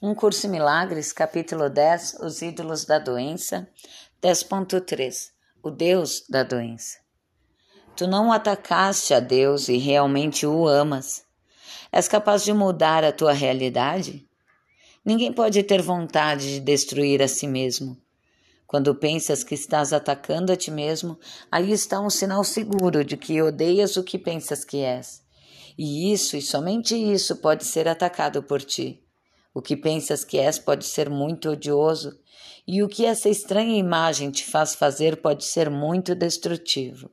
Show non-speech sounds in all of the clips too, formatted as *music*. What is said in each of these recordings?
Um Curso em Milagres, capítulo 10, Os ídolos da doença, 10.3 O Deus da doença. Tu não atacaste a Deus e realmente o amas. És capaz de mudar a tua realidade? Ninguém pode ter vontade de destruir a si mesmo. Quando pensas que estás atacando a ti mesmo, aí está um sinal seguro de que odeias o que pensas que és. E isso, e somente isso, pode ser atacado por ti. O que pensas que és pode ser muito odioso, e o que essa estranha imagem te faz fazer pode ser muito destrutivo.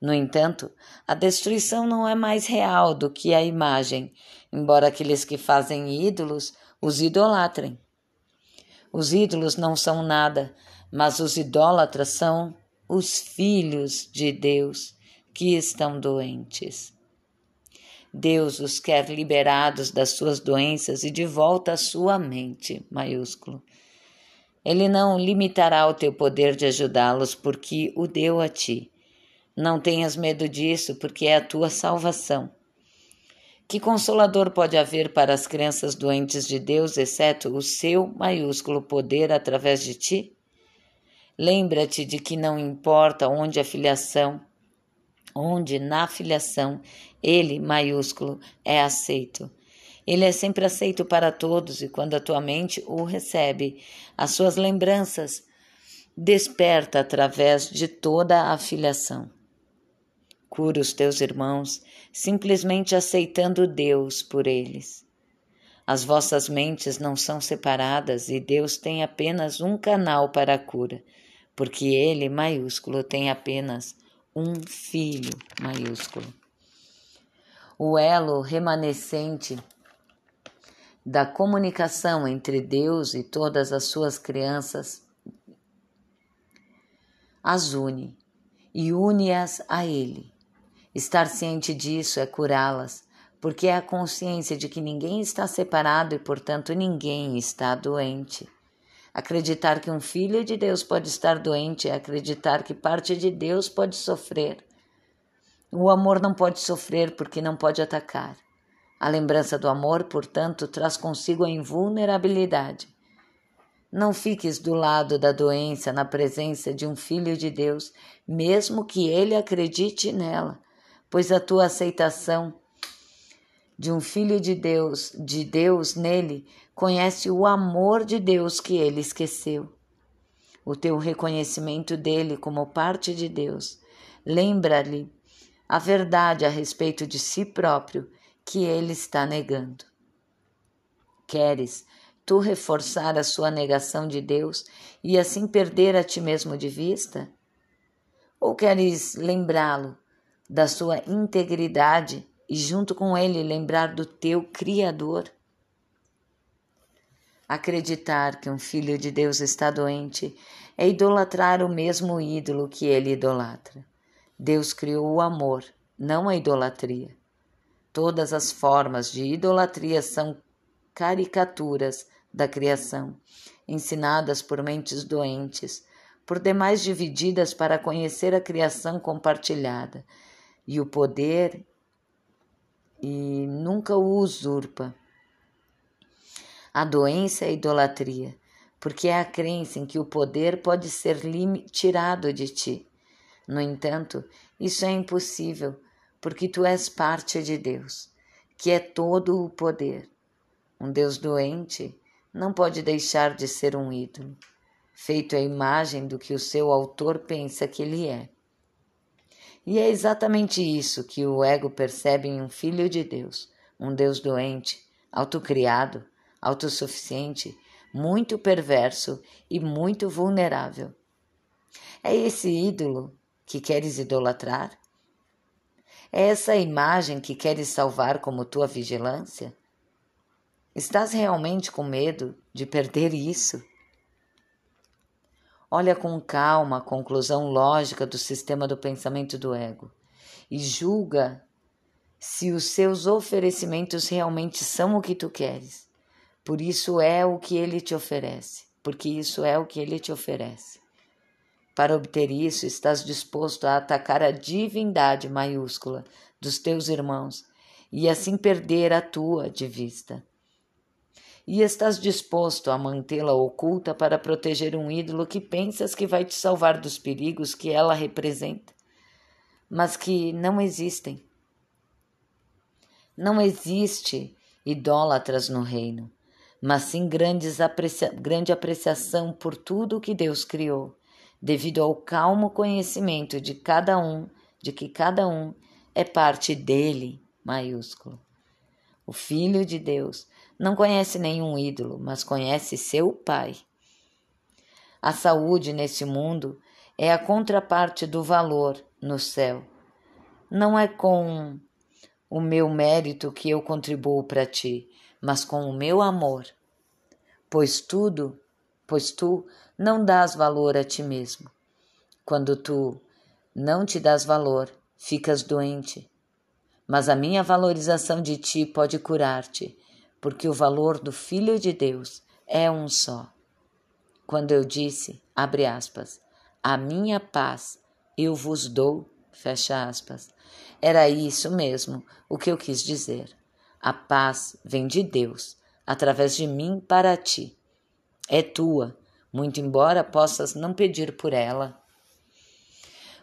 No entanto, a destruição não é mais real do que a imagem, embora aqueles que fazem ídolos os idolatrem. Os ídolos não são nada, mas os idólatras são os filhos de Deus que estão doentes. Deus os quer liberados das suas doenças e de volta à sua mente, maiúsculo. Ele não limitará o teu poder de ajudá-los porque o deu a ti. Não tenhas medo disso, porque é a tua salvação. Que consolador pode haver para as crianças doentes de Deus, exceto o seu maiúsculo poder através de ti? Lembra-te de que não importa onde a filiação, onde na filiação ele, maiúsculo, é aceito. Ele é sempre aceito para todos e quando a tua mente o recebe, as suas lembranças desperta através de toda a filiação. Cura os teus irmãos, simplesmente aceitando Deus por eles. As vossas mentes não são separadas e Deus tem apenas um canal para a cura, porque Ele, maiúsculo, tem apenas um filho maiúsculo. O elo remanescente da comunicação entre Deus e todas as suas crianças as une e une-as a Ele. Estar ciente disso é curá-las, porque é a consciência de que ninguém está separado e, portanto, ninguém está doente. Acreditar que um filho de Deus pode estar doente é acreditar que parte de Deus pode sofrer. O amor não pode sofrer porque não pode atacar. A lembrança do amor, portanto, traz consigo a invulnerabilidade. Não fiques do lado da doença na presença de um filho de Deus, mesmo que ele acredite nela, pois a tua aceitação de um filho de Deus, de Deus nele, conhece o amor de Deus que ele esqueceu. O teu reconhecimento dele como parte de Deus lembra-lhe a verdade a respeito de si próprio que ele está negando. Queres tu reforçar a sua negação de Deus e assim perder a ti mesmo de vista? Ou queres lembrá-lo da sua integridade e junto com ele lembrar do teu Criador. Acreditar que um filho de Deus está doente é idolatrar o mesmo ídolo que ele idolatra. Deus criou o amor, não a idolatria. Todas as formas de idolatria são caricaturas da criação, ensinadas por mentes doentes, por demais divididas para conhecer a criação compartilhada e o poder e nunca o usurpa. A doença é a idolatria, porque é a crença em que o poder pode ser tirado de ti. No entanto, isso é impossível, porque tu és parte de Deus, que é todo o poder. Um Deus doente não pode deixar de ser um ídolo, feito à imagem do que o seu autor pensa que ele é. E é exatamente isso que o ego percebe em um filho de Deus, um Deus doente, autocriado, autossuficiente, muito perverso e muito vulnerável. É esse ídolo que queres idolatrar? É essa imagem que queres salvar como tua vigilância? Estás realmente com medo de perder isso? Olha com calma a conclusão lógica do sistema do pensamento do ego e julga se os seus oferecimentos realmente são o que tu queres. Por isso é o que ele te oferece, porque isso é o que ele te oferece. Para obter isso, estás disposto a atacar a divindade maiúscula dos teus irmãos e assim perder a tua de vista. e estás disposto a mantê-la oculta para proteger um ídolo que pensas que vai te salvar dos perigos que ela representa, mas que não existem. Não existe idólatras no reino, mas sim grandes aprecia grande apreciação por tudo o que Deus criou, devido ao calmo conhecimento de cada um, de que cada um é parte dele, maiúsculo. O Filho de Deus não conhece nenhum ídolo, mas conhece seu Pai. A saúde nesse mundo é a contraparte do valor no céu. Não é com o meu mérito que eu contribuo para ti, mas com o meu amor. Pois tudo, pois tu não dás valor a ti mesmo. Quando tu não te dás valor, ficas doente. Mas a minha valorização de ti pode curar-te porque o valor do Filho de Deus é um só. Quando eu disse, abre aspas, a minha paz eu vos dou, fecha aspas, era isso mesmo o que eu quis dizer. A paz vem de Deus, através de mim para ti. É tua, muito embora possas não pedir por ela.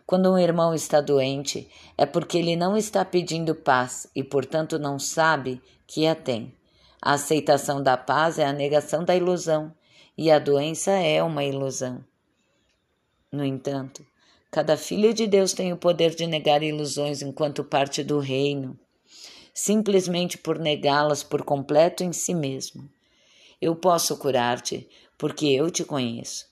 Quando um irmão está doente, é porque ele não está pedindo paz e, portanto, não sabe que a tem. A aceitação da paz é a negação da ilusão, e a doença é uma ilusão. No entanto, cada filho de Deus tem o poder de negar ilusões enquanto parte do reino, simplesmente por negá-las por completo em si mesmo. Eu posso curar-te porque eu te conheço.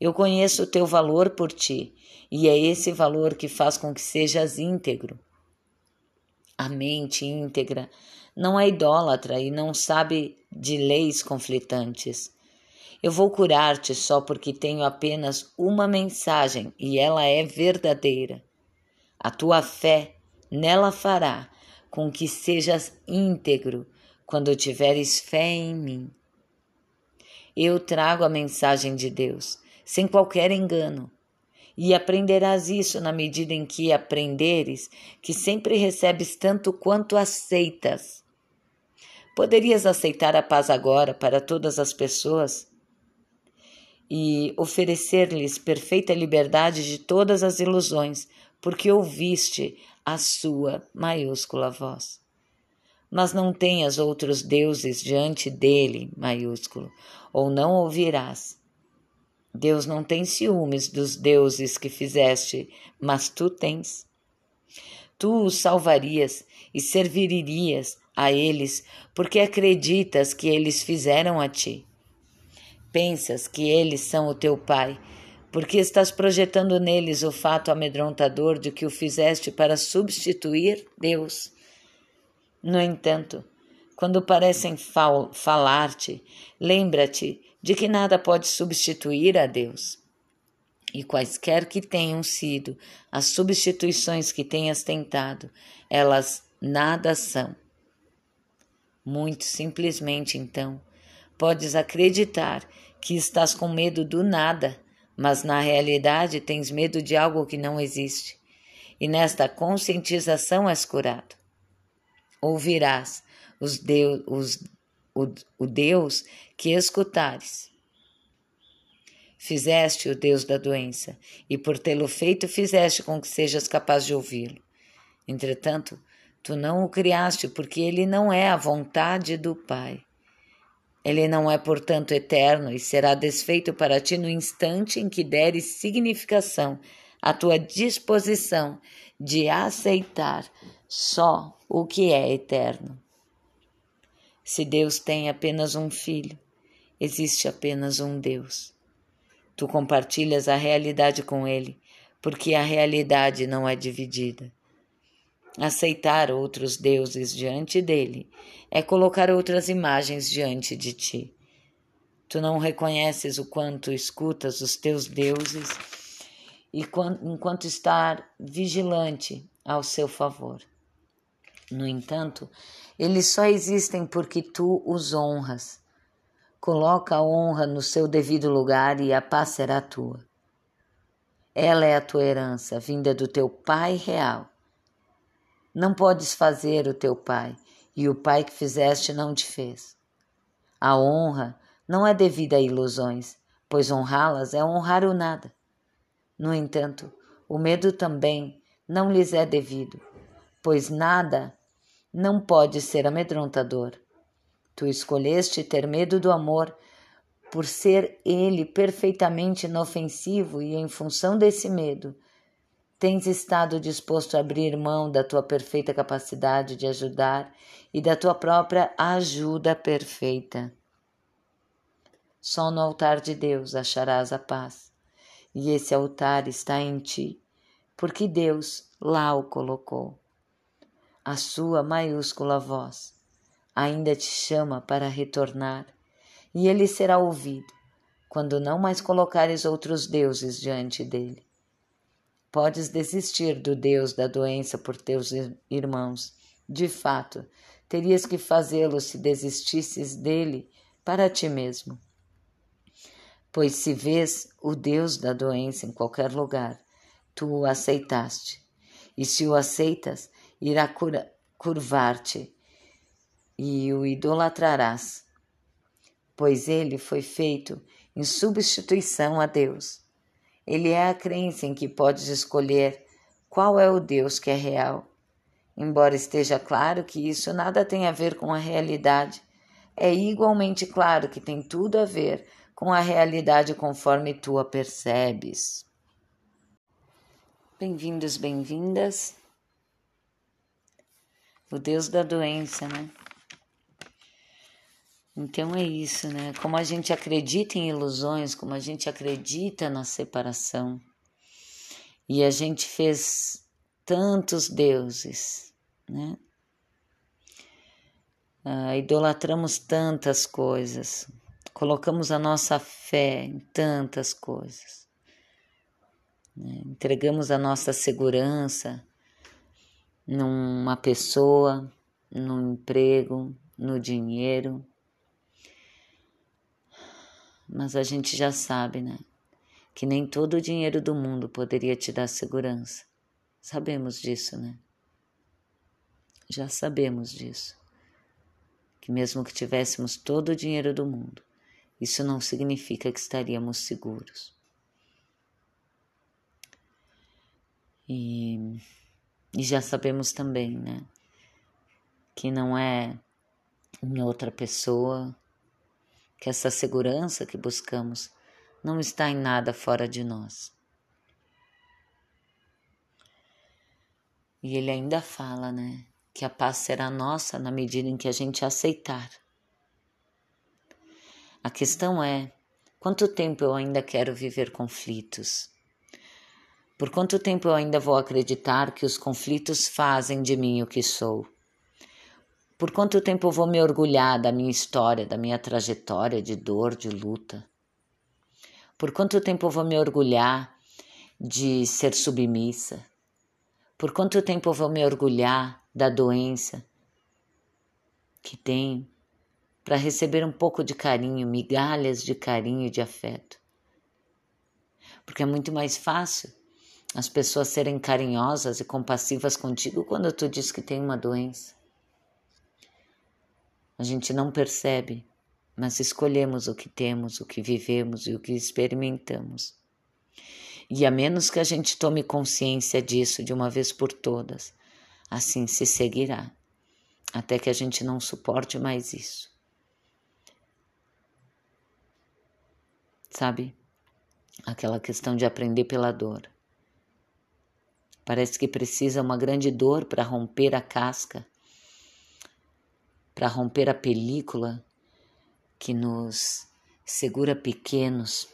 Eu conheço o teu valor por ti, e é esse valor que faz com que sejas íntegro. A mente íntegra não é idólatra e não sabe de leis conflitantes. Eu vou curar-te só porque tenho apenas uma mensagem e ela é verdadeira. A tua fé nela fará com que sejas íntegro quando tiveres fé em mim. Eu trago a mensagem de Deus, sem qualquer engano, e aprenderás isso na medida em que aprenderes que sempre recebes tanto quanto aceitas. Poderias aceitar a paz agora para todas as pessoas e oferecer-lhes perfeita liberdade de todas as ilusões, porque ouviste a sua maiúscula voz. Mas não tenhas outros deuses diante dele, maiúsculo, ou não ouvirás. Deus não tem ciúmes dos deuses que fizeste, mas tu tens. Tu os salvarias e servirias a eles porque acreditas que eles fizeram a ti. Pensas que eles são o teu pai, porque estás projetando neles o fato amedrontador de que o fizeste para substituir Deus. No entanto, quando parecem fal falar-te, lembra-te de que nada pode substituir a Deus. E quaisquer que tenham sido as substituições que tenhas tentado, elas nada são. Muito simplesmente, então, podes acreditar que estás com medo do nada, mas na realidade tens medo de algo que não existe. E nesta conscientização és curado. Ouvirás os Deus, os, o, o Deus que escutares. Fizeste o Deus da doença, e por tê-lo feito, fizeste com que sejas capaz de ouvi-lo. Entretanto, Tu não o criaste porque ele não é a vontade do Pai. Ele não é, portanto, eterno e será desfeito para ti no instante em que deres significação à tua disposição de aceitar só o que é eterno. Se Deus tem apenas um filho, existe apenas um Deus. Tu compartilhas a realidade com ele, porque a realidade não é dividida. Aceitar outros deuses diante dele é colocar outras imagens diante de ti. Tu não reconheces o quanto escutas os teus deuses e enquanto estar vigilante ao seu favor. No entanto, eles só existem porque tu os honras. Coloca a honra no seu devido lugar e a paz será tua. Ela é a tua herança, vinda do teu Pai real não podes fazer o teu pai, e o pai que fizeste não te fez. A honra não é devida a ilusões, pois honrá-las é honrar o nada. No entanto, o medo também não lhes é devido, pois nada não pode ser amedrontador. Tu escolheste ter medo do amor por ser ele perfeitamente inofensivo e em função desse medo, tens estado disposto a abrir mão da tua perfeita capacidade de ajudar e da tua própria ajuda perfeita. Só no altar de Deus acharás a paz, e esse altar está em ti, porque Deus lá o colocou. A sua maiúscula voz ainda te chama para retornar, e ele será ouvido quando não mais colocares outros deuses diante dele. Podes desistir do Deus da doença por teus irmãos. De fato, terias que fazê-lo se desistisses dele para ti mesmo. Pois se vês o Deus da doença em qualquer lugar, tu o aceitaste. E se o aceitas, irá curvar-te e o idolatrarás, pois ele foi feito em substituição a Deus. Ele é a crença em que podes escolher qual é o Deus que é real. Embora esteja claro que isso nada tem a ver com a realidade, é igualmente claro que tem tudo a ver com a realidade conforme tu a percebes. Bem-vindos, bem-vindas. O Deus da doença, né? Então é isso, né? Como a gente acredita em ilusões, como a gente acredita na separação, e a gente fez tantos deuses, né? Ah, idolatramos tantas coisas, colocamos a nossa fé em tantas coisas, né? entregamos a nossa segurança numa pessoa, num emprego, no dinheiro mas a gente já sabe, né? Que nem todo o dinheiro do mundo poderia te dar segurança. Sabemos disso, né? Já sabemos disso. Que mesmo que tivéssemos todo o dinheiro do mundo, isso não significa que estaríamos seguros. E, e já sabemos também, né? Que não é em outra pessoa, que essa segurança que buscamos não está em nada fora de nós. E ele ainda fala, né, que a paz será nossa na medida em que a gente aceitar. A questão é: quanto tempo eu ainda quero viver conflitos? Por quanto tempo eu ainda vou acreditar que os conflitos fazem de mim o que sou? Por quanto tempo eu vou me orgulhar da minha história, da minha trajetória de dor, de luta? Por quanto tempo eu vou me orgulhar de ser submissa? Por quanto tempo eu vou me orgulhar da doença que tenho para receber um pouco de carinho, migalhas de carinho e de afeto? Porque é muito mais fácil as pessoas serem carinhosas e compassivas contigo quando tu diz que tem uma doença. A gente não percebe, mas escolhemos o que temos, o que vivemos e o que experimentamos. E a menos que a gente tome consciência disso de uma vez por todas, assim se seguirá, até que a gente não suporte mais isso. Sabe? Aquela questão de aprender pela dor. Parece que precisa uma grande dor para romper a casca para romper a película que nos segura pequenos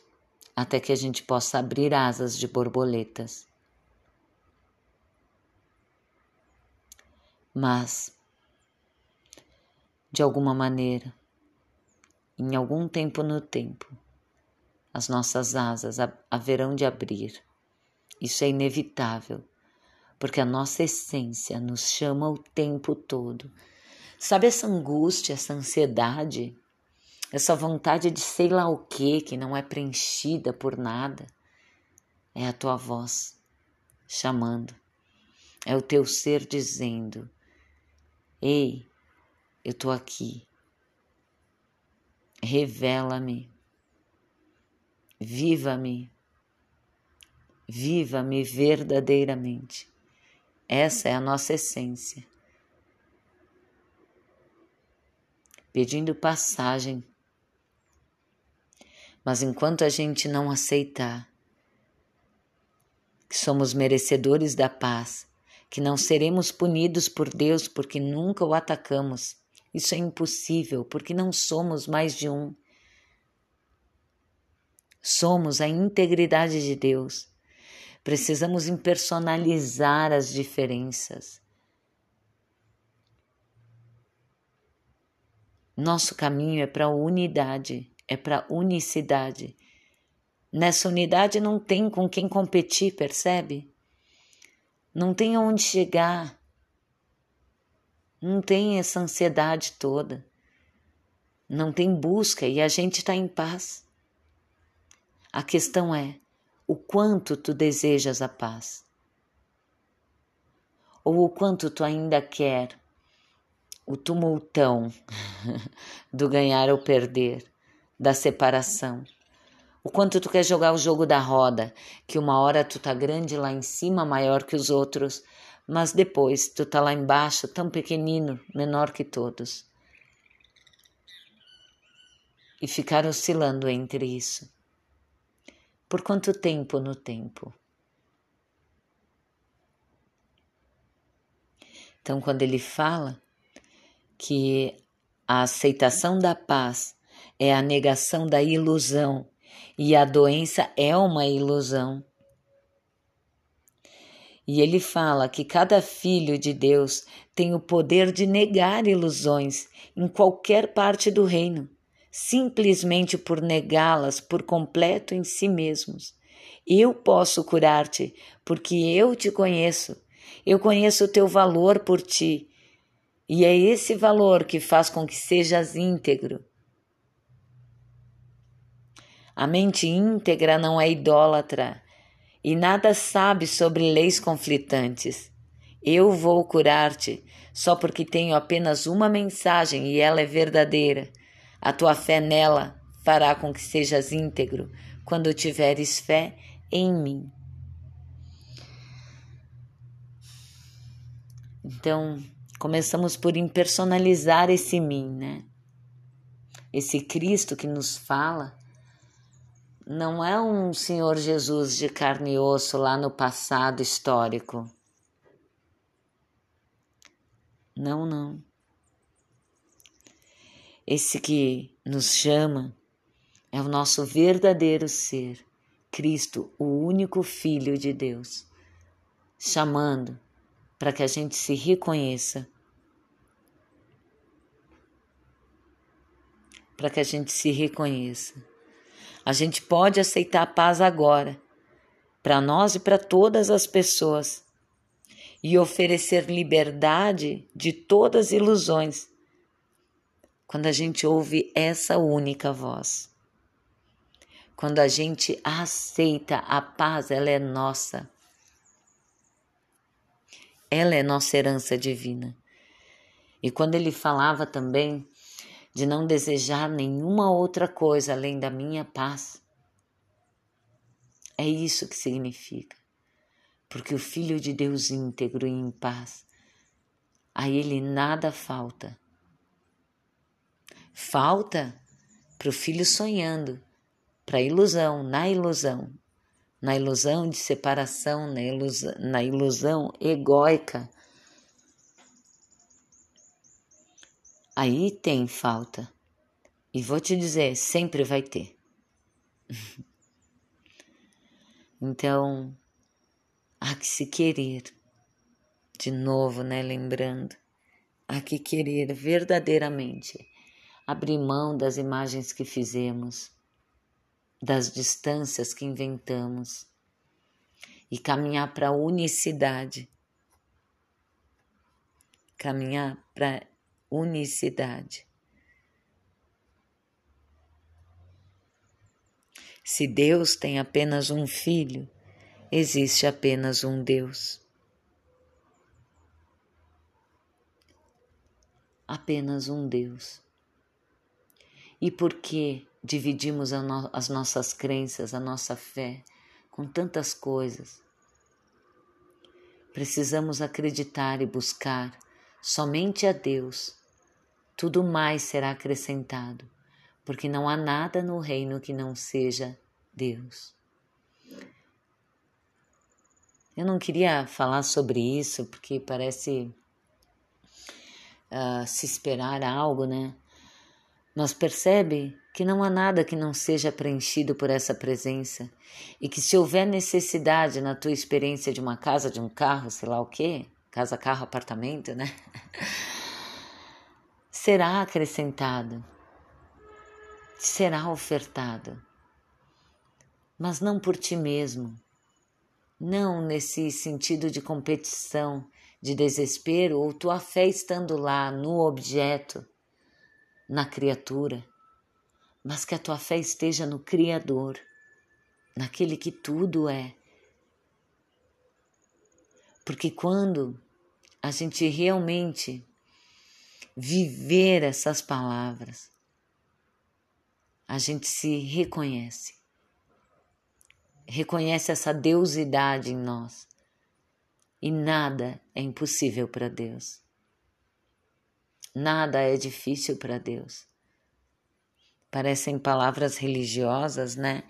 até que a gente possa abrir asas de borboletas. Mas, de alguma maneira, em algum tempo no tempo, as nossas asas haverão de abrir. Isso é inevitável, porque a nossa essência nos chama o tempo todo Sabe essa angústia, essa ansiedade, essa vontade de sei lá o que que não é preenchida por nada? É a tua voz chamando, é o teu ser dizendo: Ei, eu tô aqui. revela-me, viva-me, viva-me verdadeiramente. Essa é a nossa essência. Pedindo passagem. Mas enquanto a gente não aceitar que somos merecedores da paz, que não seremos punidos por Deus porque nunca o atacamos, isso é impossível, porque não somos mais de um. Somos a integridade de Deus. Precisamos impersonalizar as diferenças. Nosso caminho é para a unidade, é para a unicidade. Nessa unidade não tem com quem competir, percebe? Não tem aonde chegar. Não tem essa ansiedade toda. Não tem busca e a gente está em paz. A questão é o quanto tu desejas a paz. Ou o quanto tu ainda quer o tumultão *laughs* do ganhar ou perder, da separação. O quanto tu quer jogar o jogo da roda, que uma hora tu tá grande lá em cima, maior que os outros, mas depois tu tá lá embaixo, tão pequenino, menor que todos. E ficar oscilando entre isso. Por quanto tempo no tempo? Então, quando ele fala que a aceitação da paz é a negação da ilusão e a doença é uma ilusão, e ele fala que cada filho de Deus tem o poder de negar ilusões em qualquer parte do reino, simplesmente por negá-las por completo em si mesmos. Eu posso curar-te, porque eu te conheço. Eu conheço o teu valor por ti. E é esse valor que faz com que sejas íntegro. A mente íntegra não é idólatra, e nada sabe sobre leis conflitantes. Eu vou curar-te só porque tenho apenas uma mensagem e ela é verdadeira. A tua fé nela fará com que sejas íntegro quando tiveres fé em mim. Então, começamos por impersonalizar esse mim, né? Esse Cristo que nos fala não é um Senhor Jesus de carne e osso lá no passado histórico. Não, não. Esse que nos chama é o nosso verdadeiro ser, Cristo, o único Filho de Deus, chamando para que a gente se reconheça, para que a gente se reconheça. A gente pode aceitar a paz agora, para nós e para todas as pessoas, e oferecer liberdade de todas as ilusões, quando a gente ouve essa única voz. Quando a gente aceita a paz, ela é nossa. Ela é nossa herança divina. E quando ele falava também de não desejar nenhuma outra coisa além da minha paz. É isso que significa. Porque o Filho de Deus íntegro e em paz, a ele nada falta. Falta para o filho sonhando, para a ilusão, na ilusão, na ilusão de separação, na ilusão, na ilusão egóica aí tem falta. E vou te dizer, sempre vai ter. *laughs* então, há que se querer. De novo, né? Lembrando, há que querer verdadeiramente abrir mão das imagens que fizemos, das distâncias que inventamos e caminhar para a unicidade. Caminhar para unicidade. Se Deus tem apenas um filho, existe apenas um Deus. Apenas um Deus. E por que dividimos as nossas crenças, a nossa fé com tantas coisas? Precisamos acreditar e buscar somente a Deus. Tudo mais será acrescentado, porque não há nada no reino que não seja Deus. Eu não queria falar sobre isso porque parece uh, se esperar algo, né? Mas percebe que não há nada que não seja preenchido por essa presença e que se houver necessidade na tua experiência de uma casa, de um carro, sei lá o quê, casa, carro, apartamento, né? *laughs* será acrescentado, será ofertado, mas não por ti mesmo, não nesse sentido de competição, de desespero ou tua fé estando lá no objeto, na criatura, mas que a tua fé esteja no Criador, naquele que tudo é. Porque quando a gente realmente viver essas palavras, a gente se reconhece, reconhece essa deusidade em nós e nada é impossível para Deus. Nada é difícil para Deus. Parecem palavras religiosas, né?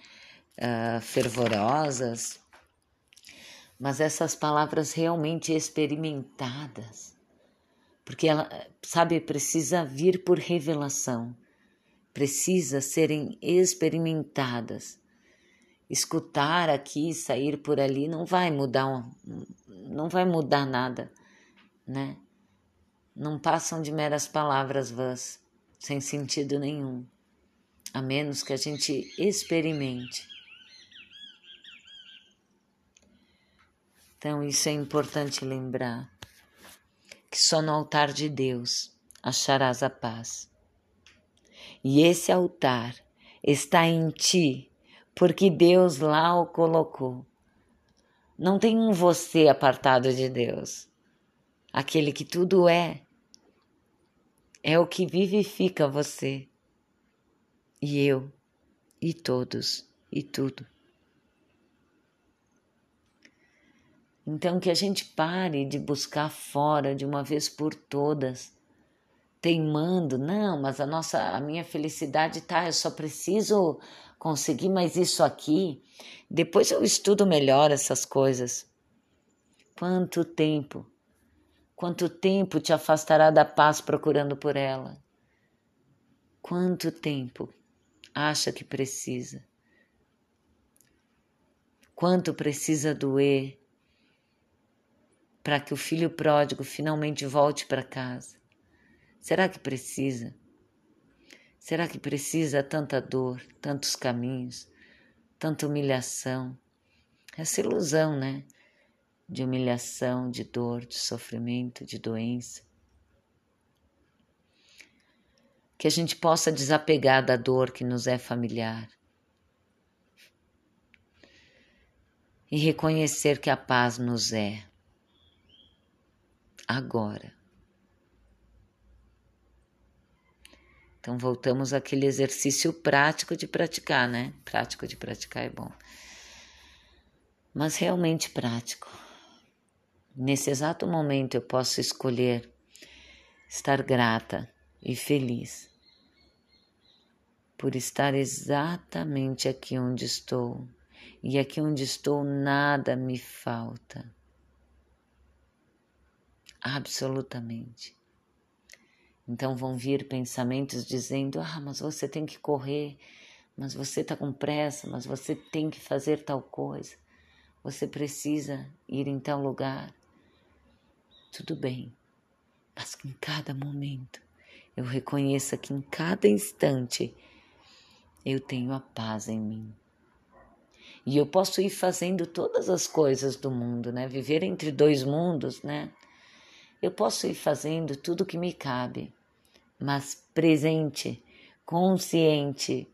Uh, fervorosas, mas essas palavras realmente experimentadas, porque ela, sabe, precisa vir por revelação, precisa serem experimentadas. Escutar aqui, sair por ali não vai mudar não vai mudar nada, né? Não passam de meras palavras vãs, sem sentido nenhum, a menos que a gente experimente. Então, isso é importante lembrar: que só no altar de Deus acharás a paz. E esse altar está em ti, porque Deus lá o colocou. Não tem um você apartado de Deus. Aquele que tudo é, é o que vivifica você, e eu, e todos, e tudo. Então que a gente pare de buscar fora de uma vez por todas, teimando, não, mas a nossa, a minha felicidade tá, eu só preciso conseguir mais isso aqui. Depois eu estudo melhor essas coisas. Quanto tempo, quanto tempo te afastará da paz procurando por ela? Quanto tempo acha que precisa? Quanto precisa doer para que o filho pródigo finalmente volte para casa? Será que precisa? Será que precisa tanta dor, tantos caminhos, tanta humilhação? Essa ilusão, né? De humilhação, de dor, de sofrimento, de doença. Que a gente possa desapegar da dor que nos é familiar. E reconhecer que a paz nos é agora. Então voltamos àquele exercício prático de praticar, né? Prático de praticar é bom. Mas realmente prático. Nesse exato momento eu posso escolher estar grata e feliz por estar exatamente aqui onde estou. E aqui onde estou nada me falta. Absolutamente. Então vão vir pensamentos dizendo: ah, mas você tem que correr, mas você está com pressa, mas você tem que fazer tal coisa, você precisa ir em tal lugar. Tudo bem, mas que em cada momento eu reconheça que em cada instante eu tenho a paz em mim. E eu posso ir fazendo todas as coisas do mundo, né? Viver entre dois mundos, né? Eu posso ir fazendo tudo que me cabe mas presente, consciente,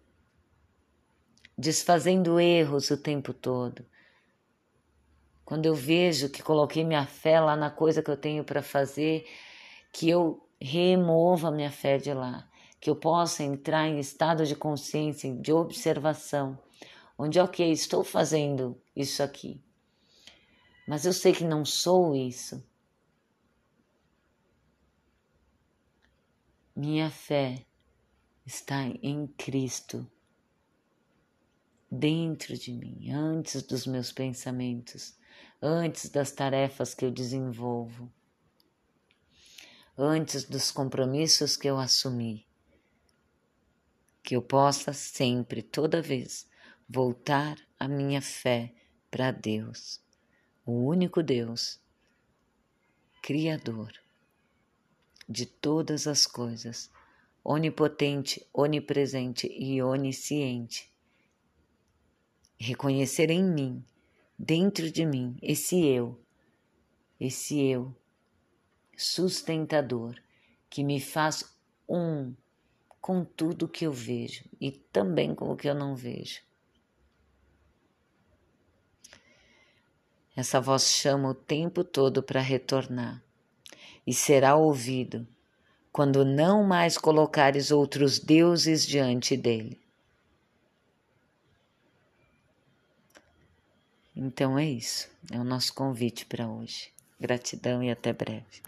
desfazendo erros o tempo todo. Quando eu vejo que coloquei minha fé lá na coisa que eu tenho para fazer, que eu remova minha fé de lá, que eu possa entrar em estado de consciência, de observação, onde, ok, estou fazendo isso aqui, mas eu sei que não sou isso. Minha fé está em Cristo, dentro de mim, antes dos meus pensamentos, antes das tarefas que eu desenvolvo, antes dos compromissos que eu assumi. Que eu possa sempre, toda vez, voltar a minha fé para Deus, o único Deus, Criador de todas as coisas, onipotente, onipresente e onisciente. Reconhecer em mim, dentro de mim, esse eu, esse eu sustentador que me faz um com tudo que eu vejo e também com o que eu não vejo. Essa voz chama o tempo todo para retornar e será ouvido quando não mais colocares outros deuses diante dele. Então é isso, é o nosso convite para hoje. Gratidão e até breve.